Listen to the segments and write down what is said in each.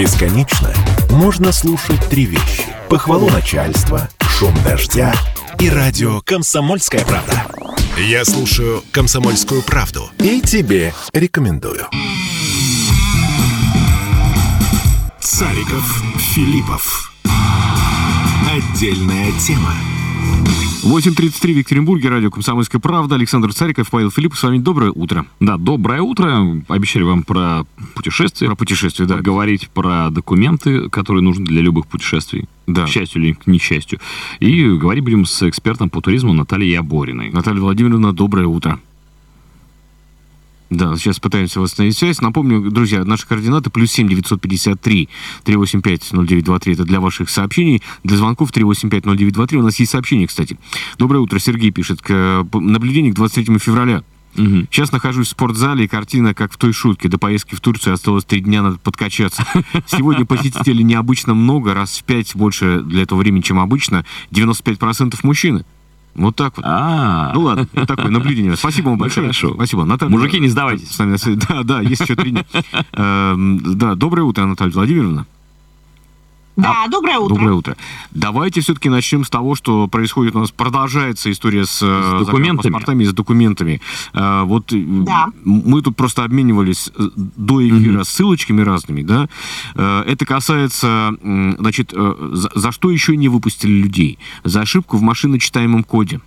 Бесконечно можно слушать три вещи. Похвалу начальства, шум дождя и радио «Комсомольская правда». Я слушаю «Комсомольскую правду» и тебе рекомендую. Цариков, Филиппов. Отдельная тема. 8.33 в Екатеринбурге, радио «Комсомольская правда». Александр Цариков, Павел Филиппов. С вами доброе утро. Да, доброе утро. Обещали вам про путешествия. Про путешествия, да. Говорить про документы, которые нужны для любых путешествий. Да. К счастью или к несчастью. И говорить будем с экспертом по туризму Натальей Ябориной. Наталья Владимировна, доброе утро. Да, сейчас пытаемся восстановить связь. Напомню, друзья, наши координаты плюс 7 953 385 0923. Это для ваших сообщений. Для звонков 385 0923. У нас есть сообщение, кстати. Доброе утро. Сергей пишет. К наблюдению к 23 февраля. Угу. Сейчас нахожусь в спортзале, и картина, как в той шутке. До поездки в Турцию осталось три дня, надо подкачаться. Сегодня посетителей необычно много, раз в пять больше для этого времени, чем обычно. 95% мужчины. Вот так вот. А, Ну ладно, вот такое наблюдение. Спасибо вам большое. хорошо. Спасибо. Наталья, Мужики, не сдавайтесь. с нами. Да, да, есть еще три дня. Эм, Да, доброе утро, Наталья Владимировна. Да, доброе утро. Доброе утро. Давайте все-таки начнем с того, что происходит у нас. Продолжается история с, э, документами. паспортами, с документами. Э, Вот э, Да. мы тут просто обменивались до эфира ссылочками разными, да. Это касается, значит, за, за что еще не выпустили людей? За ошибку в машиночитаемом коде.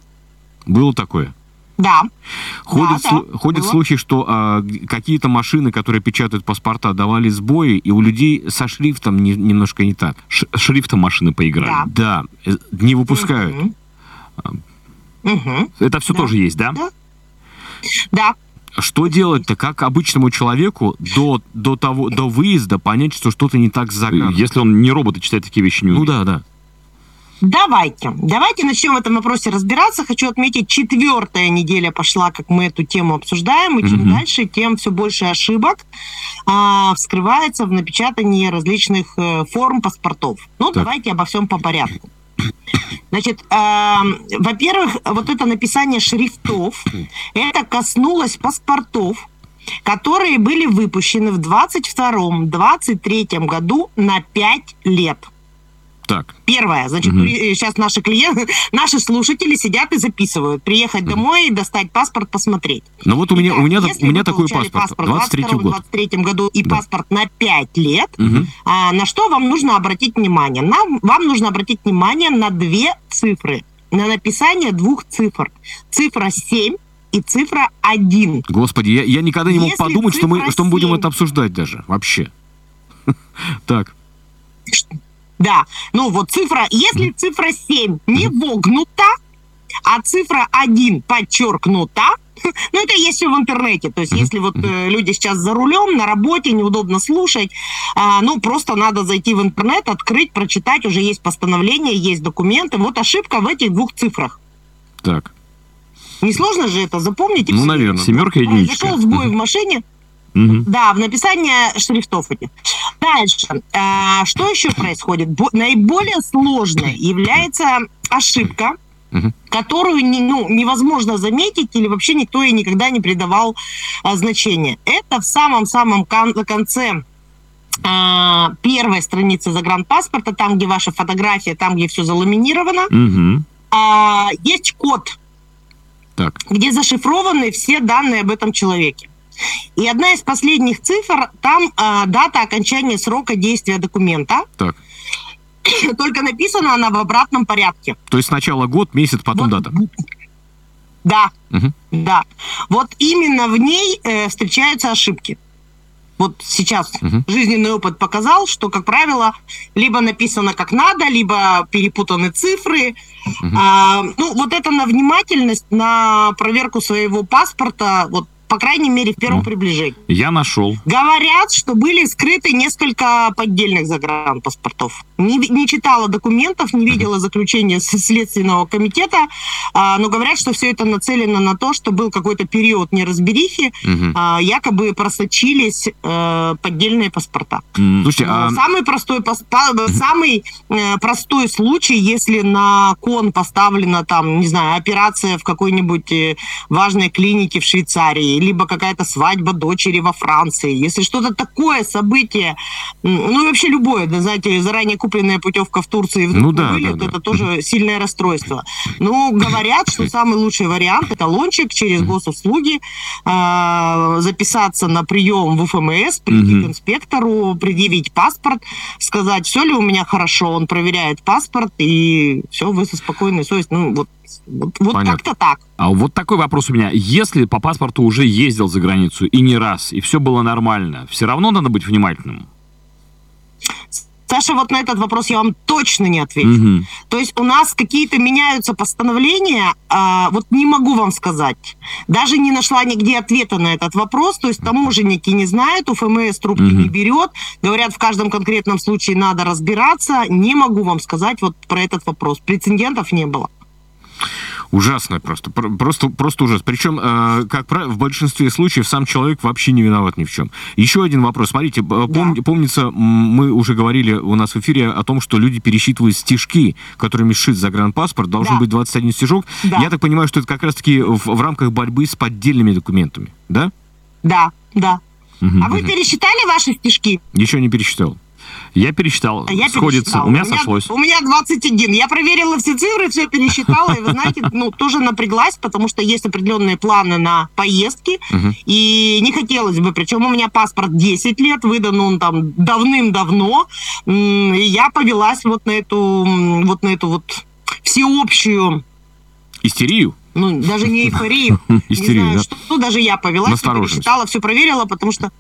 Было такое? Да. Ходят, Да, слу- да, ходят было. слухи, что а, какие-то машины, которые печатают паспорта, давали сбои, и у людей со шрифтом не- немножко не так. Ш- шрифтом машины поиграли. Да. Да, э, не выпускают. Мгм. Мгм. Это все Да. тоже есть, да? Да. Да. Что делать-то? Как обычному человеку до, до, того, до выезда понять, что что-то не так с заказом? Если он не робот и читает такие вещи не Ну умеет. да, да. Давайте. Давайте начнем в этом вопросе разбираться. Хочу отметить, четвертая неделя пошла, как мы эту тему обсуждаем, и чем Мгм. дальше, тем все больше ошибок а, вскрывается в напечатании различных э, форм паспортов. Ну, Так. давайте обо всем по порядку. Значит, эм, во-первых, вот это написание шрифтов, это коснулось паспортов, которые были выпущены в 22-23 году на 5 лет. Так. Первое, значит, при- сейчас наши клиенты, наши слушатели сидят и записывают. Приехать домой, достать паспорт, посмотреть. Ну вот у меня, Итак, у меня, у меня такой получали паспорт. 23 год. 23 году и Да. паспорт на 5 лет, Мгм. а, на что вам нужно обратить внимание? Нам, вам нужно обратить внимание на две цифры. На написание двух цифр. Цифра 7 и цифра 1. Господи, я, я никогда не мог Если подумать, что мы, что мы будем семь. это обсуждать даже. Вообще. Так. Да, ну вот цифра, если цифра 7 не вогнута, а цифра 1 подчеркнута, ну это есть все в интернете, то есть если вот э, люди сейчас за рулем, на работе, неудобно слушать, а, ну просто надо зайти в интернет, открыть, прочитать, уже есть постановление, есть документы, вот ошибка в этих двух цифрах. Так. Несложно же это запомнить? Ну, наверное. Семерка и единичка. Произошел сбой в машине, Мгм. да, в написании шрифтов этих. Дальше. А, что еще происходит? Бо- наиболее сложной является ошибка, Мгм. которую не- ну, невозможно заметить или вообще никто ей никогда не придавал а, значения. Это в самом-самом кон- конце а, первой страницы загранпаспорта, там, где ваша фотография, там, где все заламинировано, Мгм. а, есть код Так. где зашифрованы все данные об этом человеке. И одна из последних цифр, там а, дата окончания срока действия документа, Так. только написана она в обратном порядке. То есть сначала год, месяц, потом Вот. дата. Да, Мгм. да. Вот именно в ней э, встречаются ошибки. Вот сейчас Мгм. жизненный опыт показал, что, как правило, либо написано как надо, либо перепутаны цифры. Мгм. А, ну, вот это на внимательность, на проверку своего паспорта, вот, по крайней мере, в первом Ну. приближении. Я нашел. Говорят, что были скрыты несколько поддельных загранпаспортов. Не, не читала документов, не видела заключения Следственного комитета, а, но говорят, что все это нацелено на то, что был какой-то период неразберихи, Мгм. а, якобы просочились э, поддельные паспорта. Слушайте, Но а Самый простой, самый э, простой случай, если на кон поставлена там, не знаю, операция в какой-нибудь э, важной клинике в Швейцарии, либо какая-то свадьба дочери во Франции, если что-то такое событие, ну и вообще любое, да, знаете, заранее купленная путевка в Турции ну, да, вылет, да, да. это тоже сильное расстройство. Ну, говорят, что самый лучший вариант это лончик через госуслуги, э, записаться на прием в ФМС, прийти к инспектору, предъявить паспорт, сказать, все ли у меня хорошо, он проверяет паспорт, и все, вы со спокойной совестью. Ну, вот, вот, вот как-то так. А вот такой вопрос у меня. Если по паспорту уже ездил за границу и не раз, и все было нормально, все равно надо быть внимательным? Саша, вот на этот вопрос я вам точно не отвечу. Мгм. То есть у нас какие-то меняются постановления, а, вот не могу вам сказать. Даже не нашла нигде ответа на этот вопрос. То есть таможенники не знают, у ФМС трубки Мгм. не берет. Говорят, в каждом конкретном случае надо разбираться. Не могу вам сказать вот про этот вопрос. Прецедентов не было. Ужасно просто. Про- Просто, просто ужас. Причем, э, как правило, в большинстве случаев сам человек вообще не виноват ни в чем. Еще один вопрос. Смотрите, э, пом- помнится, мы уже говорили у нас в эфире о том, что люди пересчитывают стишки, которыми сшит загранпаспорт. Должен Да. быть 21 стишок. Да. Я так понимаю, что это как раз-таки в, в рамках борьбы с поддельными документами. Да? Да, да. Мгм. А вы пересчитали ваши стишки? Еще не пересчитал. Я пересчитал, А я сходится, пересчитала. у меня сошлось. У меня 21. Я проверила все цифры, все пересчитала. И вы знаете, ну, тоже напряглась, потому что есть определенные планы на поездки. И не хотелось бы. Причем у меня паспорт 10 лет, выдан он там давным-давно. И я повелась вот на эту, вот на эту вот всеобщую Истерию? ну, даже не эйфорию. Истерию, не знаю, да? что, ну, даже я повелась, пересчитала, все проверила, потому что,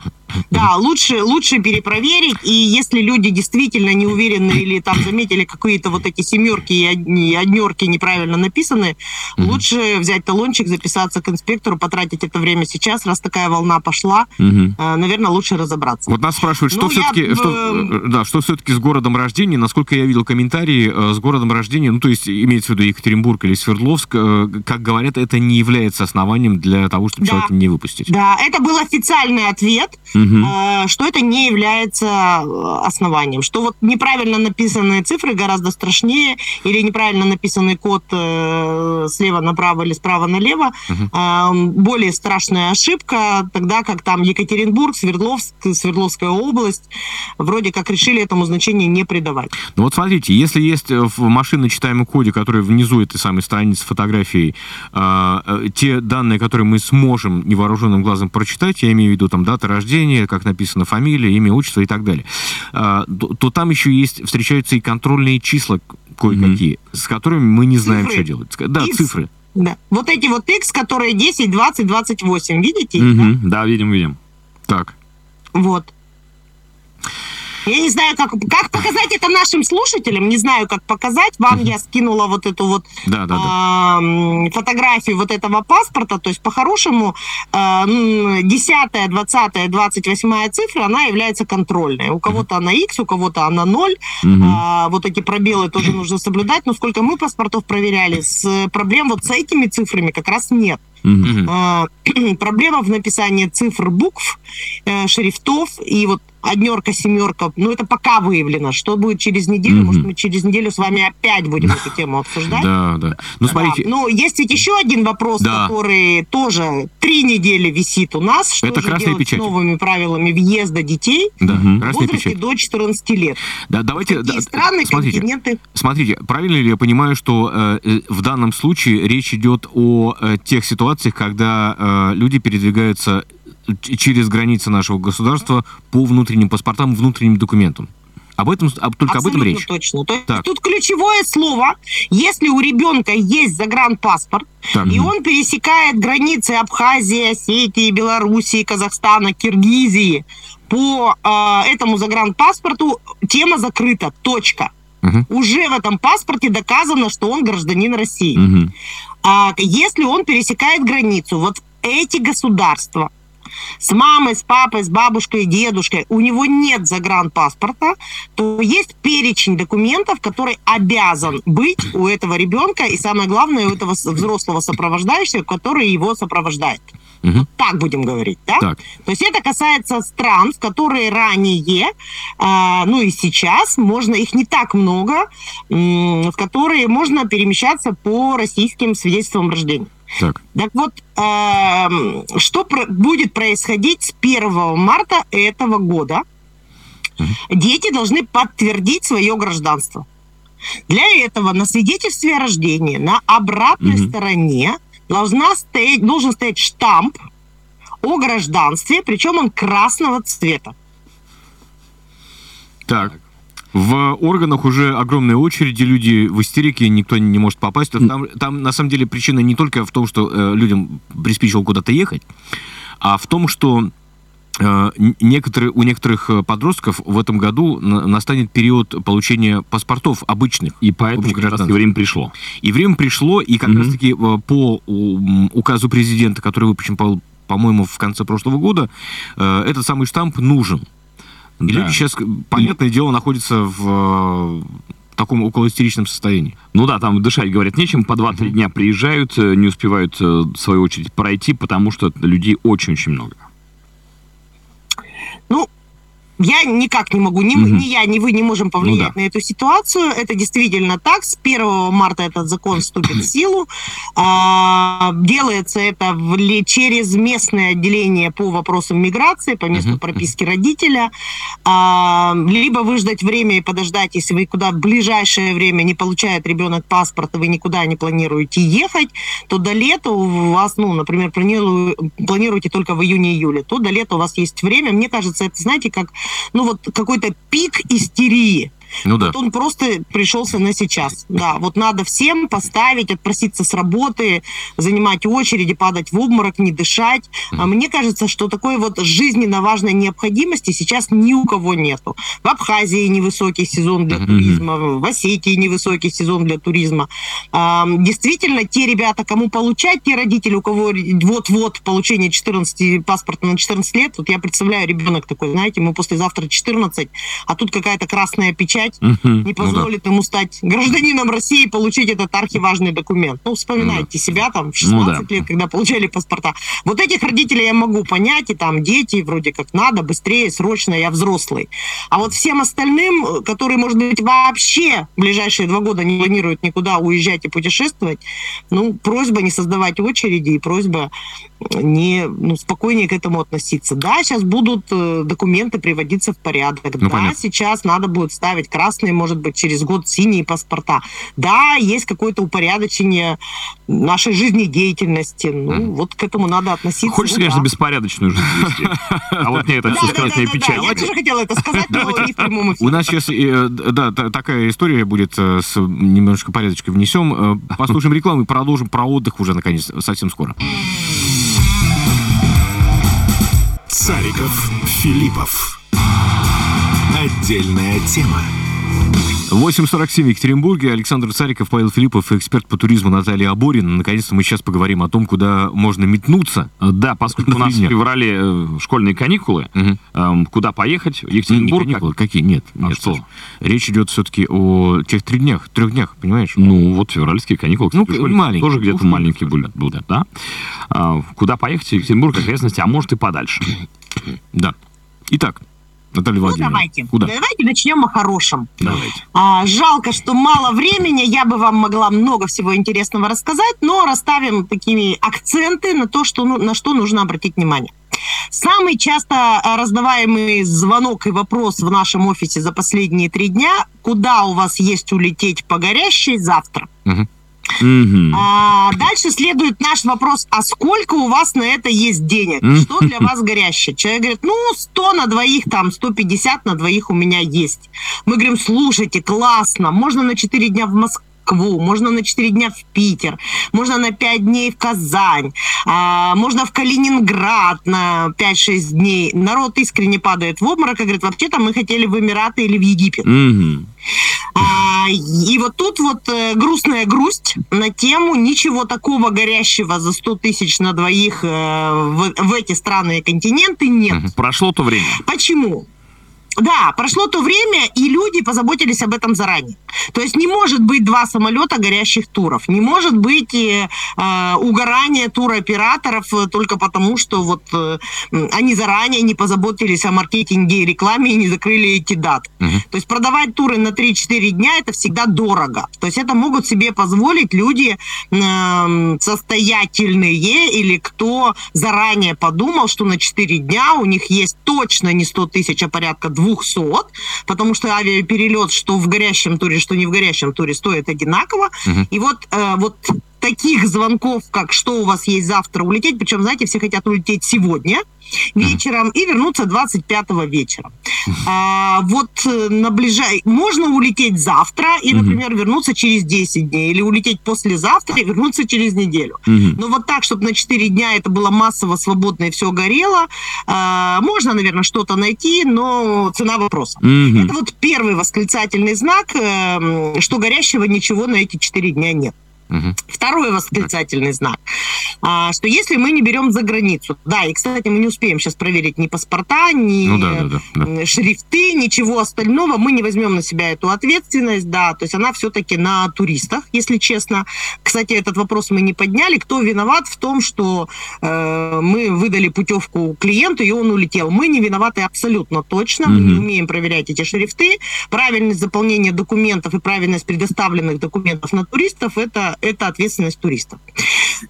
да, лучше, лучше перепроверить, и если люди действительно не уверены или там заметили какие-то вот эти семерки и однерки неправильно написаны, лучше взять талончик, записаться к инспектору, потратить это время сейчас, раз такая волна пошла, Мгм. наверное, лучше разобраться. Вот нас спрашивают, что Ну, я, все-таки, что, э, э, да, что все-таки с городом рождения. Насколько я видел комментарии, с городом рождения, ну, то есть имеется в виду Екатеринбург или Свердловск, как говорят, это не является основанием для того, чтобы Да. человека не выпустить. Да, это был официальный ответ, Мгм. Э, что это не является э, основанием, что вот неправильно написанные цифры гораздо страшнее, или неправильно написанный код э, слева направо или справа налево, э, более страшная ошибка, тогда как там Екатеринбург, Свердловск, Свердловская область вроде как решили этому значение не придавать. Ну вот смотрите, если есть в машинно читаемом коде, который внизу этой самой страницы фотографии, э, э, те данные, которые мы сможем невооруженным глазом прочитать, я имею в виду там дата рождения, как написано фамилия, имя, отчество и так далее, э, то, то там еще есть, встречаются и контрольные числа кое-какие, с которыми мы не знаем, Цифры. что делать. Да, Икс. цифры. Да. Вот эти вот X, которые 10, 20, 28, видите? их, да? Да, видим, видим. Так. Вот. Я не знаю, как, как показать это нашим слушателям, не знаю, как показать. Вам я скинула вот эту вот Да, да, да. м, фотографию вот этого паспорта. То есть, по-хорошему, м, 10, 20, 28 цифра, она является контрольной. У кого-то она X, у кого-то она 0. Мгм. А, вот эти пробелы тоже нужно соблюдать. Но сколько мы паспортов проверяли, с проблем вот с этими цифрами как раз нет. А, проблема в написании цифр, букв, э, шрифтов и вот однерка, семерка. Ну, это пока выявлено. Что будет через неделю? Мгм. Может, мы через неделю с вами опять будем эту тему обсуждать? Да, да. Ну, смотрите, Да. Ну, есть ведь еще один вопрос, Да. который тоже три недели висит у нас. Что Это же красные делать печати. с новыми правилами въезда детей да, в красная возрасте печать. до 14 лет? Да, давайте, Какие да, страны, смотрите, континенты? Смотрите, правильно ли я понимаю, что э, э, в данном случае речь идет о э, тех ситуациях, когда э, люди передвигаются через границы нашего государства по внутренним паспортам, внутренним документам? Об этом, об- только об этом Абсолютно речь. точно. То Так. тут ключевое слово, если у ребенка есть загранпаспорт, Так. и он пересекает границы Абхазии, Осетии, Белоруссии, Казахстана, Киргизии по э, этому загранпаспорту, тема закрыта, точка. Мгм. Уже в этом паспорте доказано, что он гражданин России. Мгм. А если он пересекает границу, вот эти государства, с мамой, с папой, с бабушкой, дедушкой, у него нет загранпаспорта, то есть перечень документов, который обязан быть у этого ребенка, и самое главное, у этого взрослого сопровождающего, который его сопровождает. Вот так будем говорить, да? Так. То есть это касается стран, в которые ранее, а, ну и сейчас, можно их не так много, м, в которые можно перемещаться по российским свидетельствам рождения. Так. Так вот, эм, что про- будет происходить с 1 марта этого года? Дети должны подтвердить свое гражданство. Для этого на свидетельстве о рождении на обратной Мгм. стороне должна стоять, должен стоять штамп о гражданстве, причем он красного цвета. Так. В органах уже огромные очереди, люди в истерике, никто не может попасть. Там, там на самом деле причина не только в том, что э, людям приспичило куда-то ехать, а в том, что э, некоторые, у некоторых э, подростков в этом году на- настанет период получения паспортов обычных. И поэтому как раз и время пришло. И время пришло, и как Мгм. раз-таки э, по указу президента, который выпущен, по- по-моему, в конце прошлого года, этот самый штамп нужен. И Да. люди сейчас, понятное дело, находятся в э, таком околоистеричном состоянии. Ну да, там дышать, говорят, нечем. По 2-3 дня приезжают, э, не успевают, э, в свою очередь, пройти, потому что людей очень-очень много. Ну, я никак не могу, ни, Мгм. ни я, ни вы не можем повлиять Ну да. на эту ситуацию. Это действительно так. С 1 марта этот закон вступит в силу. А, делается это в через местное отделение по вопросам миграции, по месту Мгм. прописки родителя. А, либо выждать время и подождать, если вы куда в ближайшее время не получает ребенок паспорт, и вы никуда не планируете ехать, то до лета у вас, ну, например, планируете только в июне-июле, то до лета у вас есть время. Мне кажется, это, знаете, как, ну, вот какой-то пик истерии. Ну да. Вот он просто пришелся на сейчас. Да, вот надо всем поставить, отпроситься с работы, занимать очереди, падать в обморок, не дышать. А мне кажется, что такой вот жизненно важной необходимости сейчас ни у кого нету. В Абхазии невысокий сезон для Мгм. туризма, в Осетии невысокий сезон для туризма. Действительно, те ребята, кому получать, те родители, у кого вот-вот получение 14 паспорта на 14 лет, вот я представляю, ребенок такой, знаете, ему послезавтра 14, а тут какая-то красная печать, Мгм. не позволит ему стать гражданином России и получить этот архиважный документ. Ну, вспоминайте себя там в 16 Ну да. лет, когда получали паспорта. Вот этих родителей я могу понять, и там дети вроде как надо, быстрее, срочно, я взрослый. А вот всем остальным, которые, может быть, вообще в ближайшие два года не планируют никуда уезжать и путешествовать, ну, просьба не создавать очереди и просьба не, ну, спокойнее к этому относиться. Да, сейчас будут э, документы приводиться в порядок. Ну, да, понятно. сейчас надо будет ставить красные, может быть, через год синие паспорта. Да, есть какое-то упорядочение нашей жизнедеятельности. Ну, Мгм. вот к этому надо относиться. Хочется, Ну, конечно, да. беспорядочную жизнь вести. А вот мне это все да, красная да, да, печать. да, Я тоже хотела это сказать, но не в прямом эфире. У нас сейчас, э, да, та- такая история будет, э, с немножко порядочкой внесем. Э, Послушаем рекламу и продолжим про отдых уже, наконец, совсем скоро. Цариков, Филиппов. Отдельная тема. 8.47 в Екатеринбурге. Александр Цариков, Павел Филиппов, эксперт по туризму Наталья Аборина. Наконец-то мы сейчас поговорим о том, куда можно метнуться. Да, поскольку у нас в феврале э, школьные каникулы, эм, куда поехать? Не Екатеринбург? каникулы, какие? Нет. А нет, что? Саша. Речь идет все-таки о тех трех днях, трех днях, понимаешь? Ну, вот февральские каникулы. Ну, кстати, школьники маленькие. Тоже где-то Ну, маленькие были, будут, да? А, Куда поехать? Екатеринбург, окрестности, а может и подальше. Да. Итак, Наталья Ну, Владимировна. давайте. Куда? Давайте начнем о хорошем. Давайте. А, жалко, что мало времени. Я бы вам могла много всего интересного рассказать, но расставим такие акценты на то, что, ну, на что нужно обратить внимание. Самый часто а, раздаваемый звонок и вопрос в нашем офисе за последние три дня, куда у вас есть улететь по горящей завтра? Мгм. А, дальше следует наш вопрос, а сколько у вас на это есть денег? Что для вас горящее? Человек говорит, ну, 100 на двоих, там, 150 на двоих у меня есть. Мы говорим, слушайте, классно, можно на 4 дня в Москву, можно на 4 дня в Питер, можно на 5 дней в Казань, а, можно в Калининград на 5-6 дней. Народ искренне падает в обморок и говорит, вообще-то мы хотели в Эмираты или в Египет. Мгм. А, и вот тут вот э, грустная грусть на тему ничего такого горящего за 100 тысяч на двоих э, в, в эти страны и континенты нет. Прошло то время. Почему? Да, прошло то время, и люди позаботились об этом заранее. То есть не может быть два самолета горящих туров, не может быть э, э угорания туроператоров э, только потому, что вот э, они заранее не позаботились о маркетинге и рекламе и не закрыли эти даты. Угу. То есть продавать туры на 3-4 дня это всегда дорого. То есть это могут себе позволить люди э, состоятельные или кто заранее подумал, что на 4 дня у них есть точно не 100 тысяч, а порядка 200, потому что авиаперелет, что в горящем туре, что не в горящем туре, стоит одинаково. Угу. И вот, э, вот таких звонков, как что у вас есть завтра улететь, причем, знаете, все хотят улететь сегодня, вечером и вернуться 25 вечера. А, вот э, на ближай... Можно улететь завтра и, например, вернуться через 10 дней. Или улететь послезавтра и вернуться через неделю. Но вот так, чтобы на 4 дня это было массово, свободно и все горело, а, можно, наверное, что-то найти, но цена вопроса. Это вот первый восклицательный знак, эм, что горящего ничего на эти 4 дня нет. Угу. Второй восклицательный знак, а, что если мы не берем за границу, да, и, кстати, мы не успеем сейчас проверить ни паспорта, ни ну, да, да, да, шрифты, ничего остального, мы не возьмем на себя эту ответственность, да, то есть она все-таки на туристах, если честно. Кстати, этот вопрос мы не подняли, кто виноват в том, что э, мы выдали путевку клиенту, и он улетел. Мы не виноваты абсолютно точно, мы не умеем проверять эти шрифты, правильность заполнения документов и правильность предоставленных документов на туристов, это это ответственность туристов.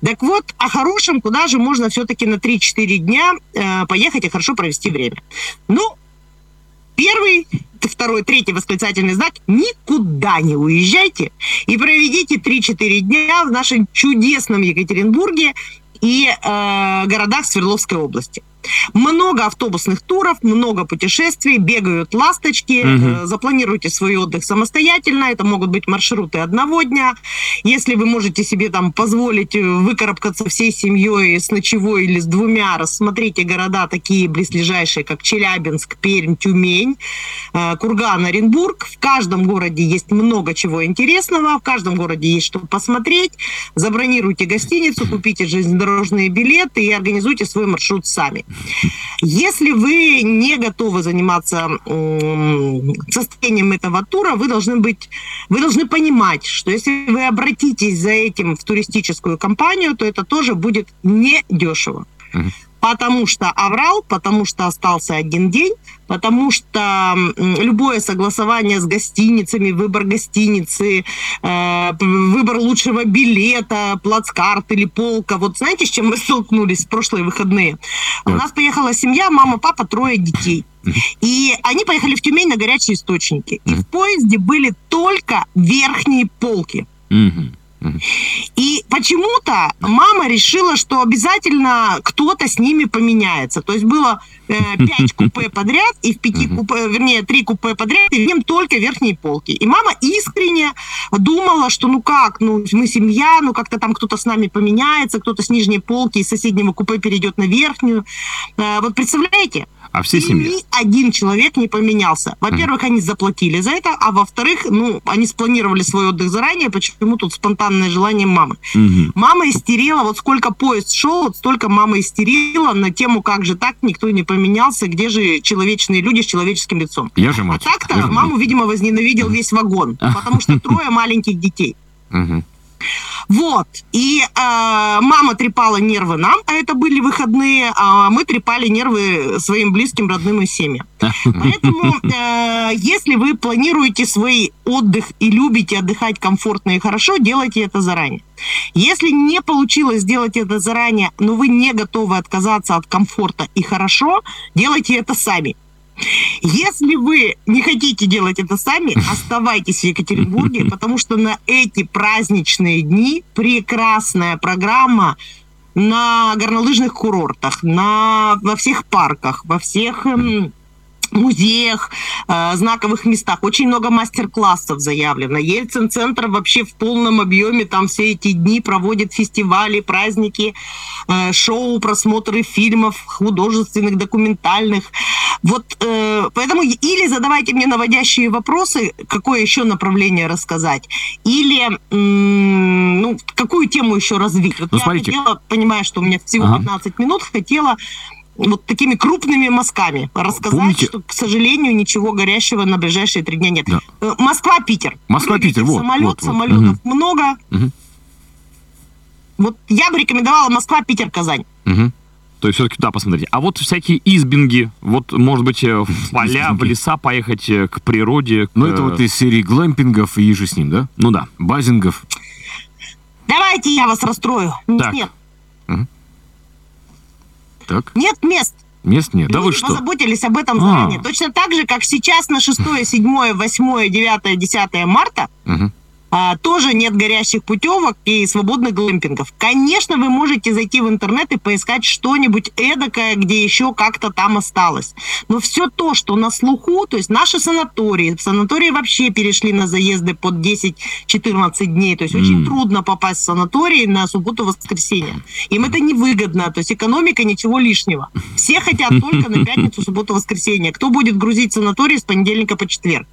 Так вот, о хорошем, куда же можно все-таки на 3-4 дня э, поехать и хорошо провести время? Ну, первый, второй, третий восклицательный знак – никуда не уезжайте и проведите 3-4 дня в нашем чудесном Екатеринбурге и э, городах Свердловской области. Много автобусных туров, много путешествий, бегают ласточки. Угу. Запланируйте свой отдых самостоятельно. Это могут быть маршруты одного дня. Если вы можете себе там позволить э, выкарабкаться всей семьей с ночевой или с двумя, рассмотрите города такие близлежащие, как Челябинск, Пермь, Тюмень, э, Курган, Оренбург. В каждом городе есть много чего интересного, в каждом городе есть что посмотреть. Забронируйте гостиницу, купите железнодорожные билеты и организуйте свой маршрут сами. Если вы не готовы заниматься состоянием этого тура, вы должны быть, вы должны понимать, что если вы обратитесь за этим в туристическую компанию, то это тоже будет недешево. Uh-huh потому что оврал, потому что остался один день, потому что любое согласование с гостиницами, выбор гостиницы, э, выбор лучшего билета, плацкарт или полка. Вот знаете, с чем мы столкнулись в прошлые выходные? Так. У нас поехала семья, мама, папа, трое детей. И они поехали в Тюмень на горячие источники. И в поезде были только верхние полки. И почему-то мама решила, что обязательно кто-то с ними поменяется. То есть было э, купе подряд, и в пяти купе, вернее, три купе подряд, и в нем только верхние полки. И мама искренне думала, что ну как, ну мы семья, ну как-то там кто-то с нами поменяется, кто-то с нижней полки из соседнего купе перейдет на верхнюю. Э, вот представляете? А все семьи? Ни один человек не поменялся. Во-первых, они заплатили за это, а во-вторых, ну, они спланировали свой отдых заранее, почему тут спонтанное желание мамы. Mm-hmm. Мама истерила, вот сколько поезд шел, вот столько мама истерила на тему, как же так, никто не поменялся, где же человечные люди с человеческим лицом. Я же мать. А так-то маму, видимо, возненавидел весь вагон, потому что трое маленьких детей. Вот. И э, мама трепала нервы нам, а это были выходные, а мы трепали нервы своим близким, родным и семьям. Поэтому, э, если вы планируете свой отдых и любите отдыхать комфортно и хорошо, делайте это заранее. Если не получилось сделать это заранее, но вы не готовы отказаться от комфорта и хорошо, делайте это сами. Если вы не хотите делать это сами, оставайтесь в Екатеринбурге, потому что на эти праздничные дни прекрасная программа на горнолыжных курортах, на, во всех парках, во всех эм, музеях, э, знаковых местах. Очень много мастер-классов заявлено. Ельцин-центр вообще в полном объеме там все эти дни проводит фестивали, праздники, э, шоу, просмотры фильмов художественных, документальных. Вот э, поэтому или задавайте мне наводящие вопросы, какое еще направление рассказать, или ну, какую тему еще развить. Вот ну, я смотрите. хотела, понимая, что у меня всего ага. 15 минут, хотела вот такими крупными мазками рассказать, Помните- что, к сожалению, ничего горящего на ближайшие три дня нет. Да. Э, Москва-Питер. Москва-Питер, в вот, Самолет, вот, вот. самолетов много. Мгм. Вот я бы рекомендовала Москва-Питер-Казань. Мгм. То есть все-таки туда посмотрите. А вот всякие избинги, вот, может быть, э, в поля, в Избинги. леса поехать, э, к природе. к, Ну, это вот из серии глэмпингов и же с ним, да? Ну да. Базингов. Давайте я вас расстрою. Так. Нет, Так, нет мест. мест нет. Да вы Люди что? позаботились об этом А. заранее. Точно так же, как сейчас на 6, 7, 8, 9, 10 марта Мгм. А, тоже нет горящих путевок и свободных глэмпингов. Конечно, вы можете зайти в интернет и поискать что-нибудь эдакое, где еще как-то там осталось. Но все то, что на слуху, то есть наши санатории, санатории вообще перешли на заезды под 10-14 дней, то есть очень М. трудно попасть в санаторий на субботу-воскресенье. Им это невыгодно, то есть экономика ничего лишнего. Все хотят только на пятницу, субботу-воскресенье. Кто будет грузить санаторий с понедельника по четверг?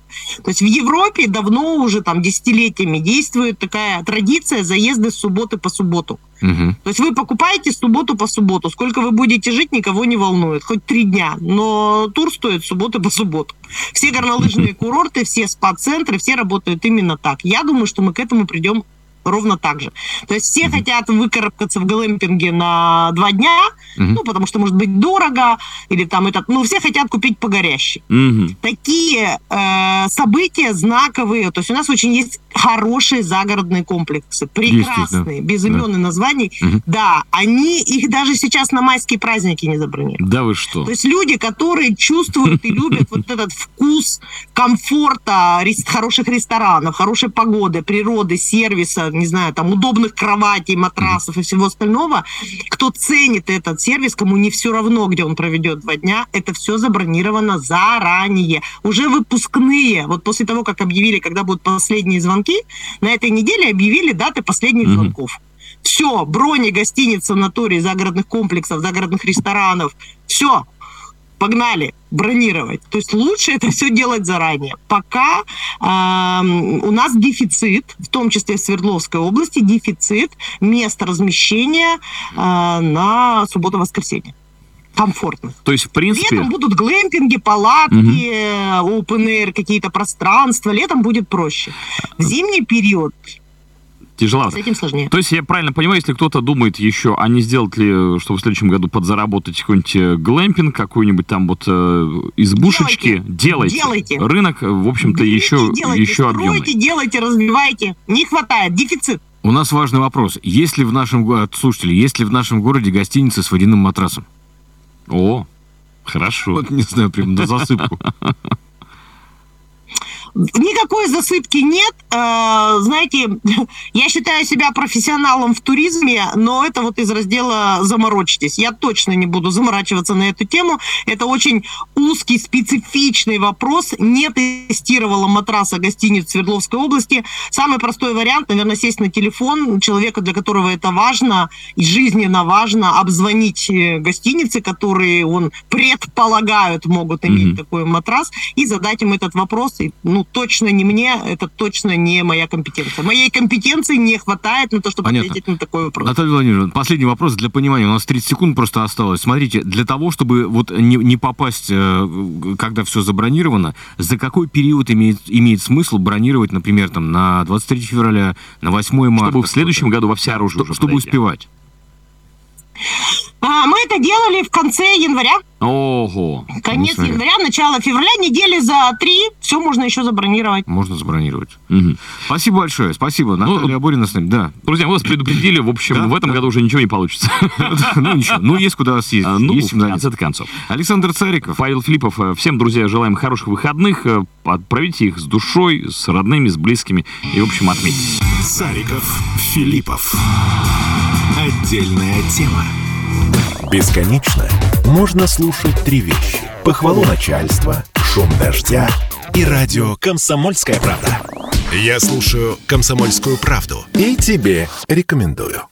То есть в Европе давно уже там десятилетиями действует такая традиция заезды с субботы по субботу. Мгм. То есть вы покупаете субботу по субботу. Сколько вы будете жить, никого не волнует. Хоть три дня. Но тур стоит субботы по субботу. Все горнолыжные курорты, все спа-центры, все работают именно так. Я думаю, что мы к этому придем ровно так же. То есть все хотят выкарабкаться в глэмпинге на два дня, ну, потому что, может быть, дорого, или там этот, ну, все хотят купить погоряще Мгм. такие э, события знаковые. То есть у нас очень есть хорошие загородные комплексы, прекрасные, без имен и названий. Да, они их даже сейчас на майские праздники не забронируют. Да вы что? То есть люди, которые чувствуют и любят вот этот вкус комфорта, хороших ресторанов, хорошей погоды, природы, сервиса, не знаю, там удобных кроватей, матрасов и всего остального, кто ценит этот сервис, кому не все равно, где он проведет два дня, это все забронировано заранее. Уже выпускные, вот после того, как объявили, когда будут последние звонки, на этой неделе объявили даты последних Мгм. звонков. Все, брони гостиниц, санаторий, загородных комплексов, загородных ресторанов, все, погнали бронировать. То есть лучше это все делать заранее. Пока эм, у нас дефицит, в том числе в Свердловской области, дефицит мест размещения э, на субботу-воскресенье. Комфортно. То есть, в Летом принципе, будут глэмпинги, палатки, э, open air, какие-то пространства. Летом будет проще. В зимний период тяжело. с этим сложнее. То есть, я правильно понимаю, если кто-то думает еще, а не сделать ли, чтобы в следующем году подзаработать какой-нибудь э, глэмпинг, какой-нибудь там вот э, избушечки, делайте. Делайте. Рынок, в общем-то, Берите, еще, делайте, еще объемный. стройте, делайте, развивайте. Не хватает, дефицит. У нас важный вопрос. Есть ли в нашем го- от слушателей, есть ли в нашем городе гостиница с водяным матрасом? О, хорошо. Вот, не знаю, прям на засыпку. Никакой засыпки нет. Э, Знаете, я считаю себя профессионалом в туризме, но это вот из раздела «заморочьтесь». Я точно не буду заморачиваться на эту тему. Это очень узкий, специфичный вопрос. Не тестировала матраса гостиниц в Свердловской области. Самый простой вариант, наверное, сесть на телефон человека, для которого это важно и жизненно важно, обзвонить э, гостиницы, которые он предполагают могут иметь Мгм. такой матрас, и задать им этот вопрос. И, ну, точно не мне, это точно не моя компетенция. Моей компетенции не хватает на то, чтобы Понятно. ответить на такой вопрос. Наталья Владимировна, последний вопрос для понимания. У нас 30 секунд просто осталось. Смотрите, для того, чтобы вот не, не попасть, э, когда все забронировано, за какой период имеет, имеет смысл бронировать, например, там, на 23 февраля, на 8 марта? Чтобы в следующем году во все оружие чтобы подойти. успевать. А, мы это делали в конце января, Ого. конец смотря. января, начало февраля, недели за три, все можно еще забронировать. Можно забронировать. Мгм. Спасибо большое, спасибо. Наталья Борина с нами, да. Друзья, мы вас предупредили, в общем, Да, в этом да. году уже ничего не получится. Ну ничего, ну есть куда съездить, А, Ну, есть в конце концов. Александр Цариков, Павел Филиппов, э, всем, друзья, желаем хороших выходных. э, Отправите их с душой, с родными, с близкими. И, в общем, отметьте. Сариков, Филиппов. Отдельная тема. Бесконечно можно слушать три вещи. Похвалу начальства, шум дождя и радио «Комсомольская правда». Я слушаю «Комсомольскую правду» и тебе рекомендую.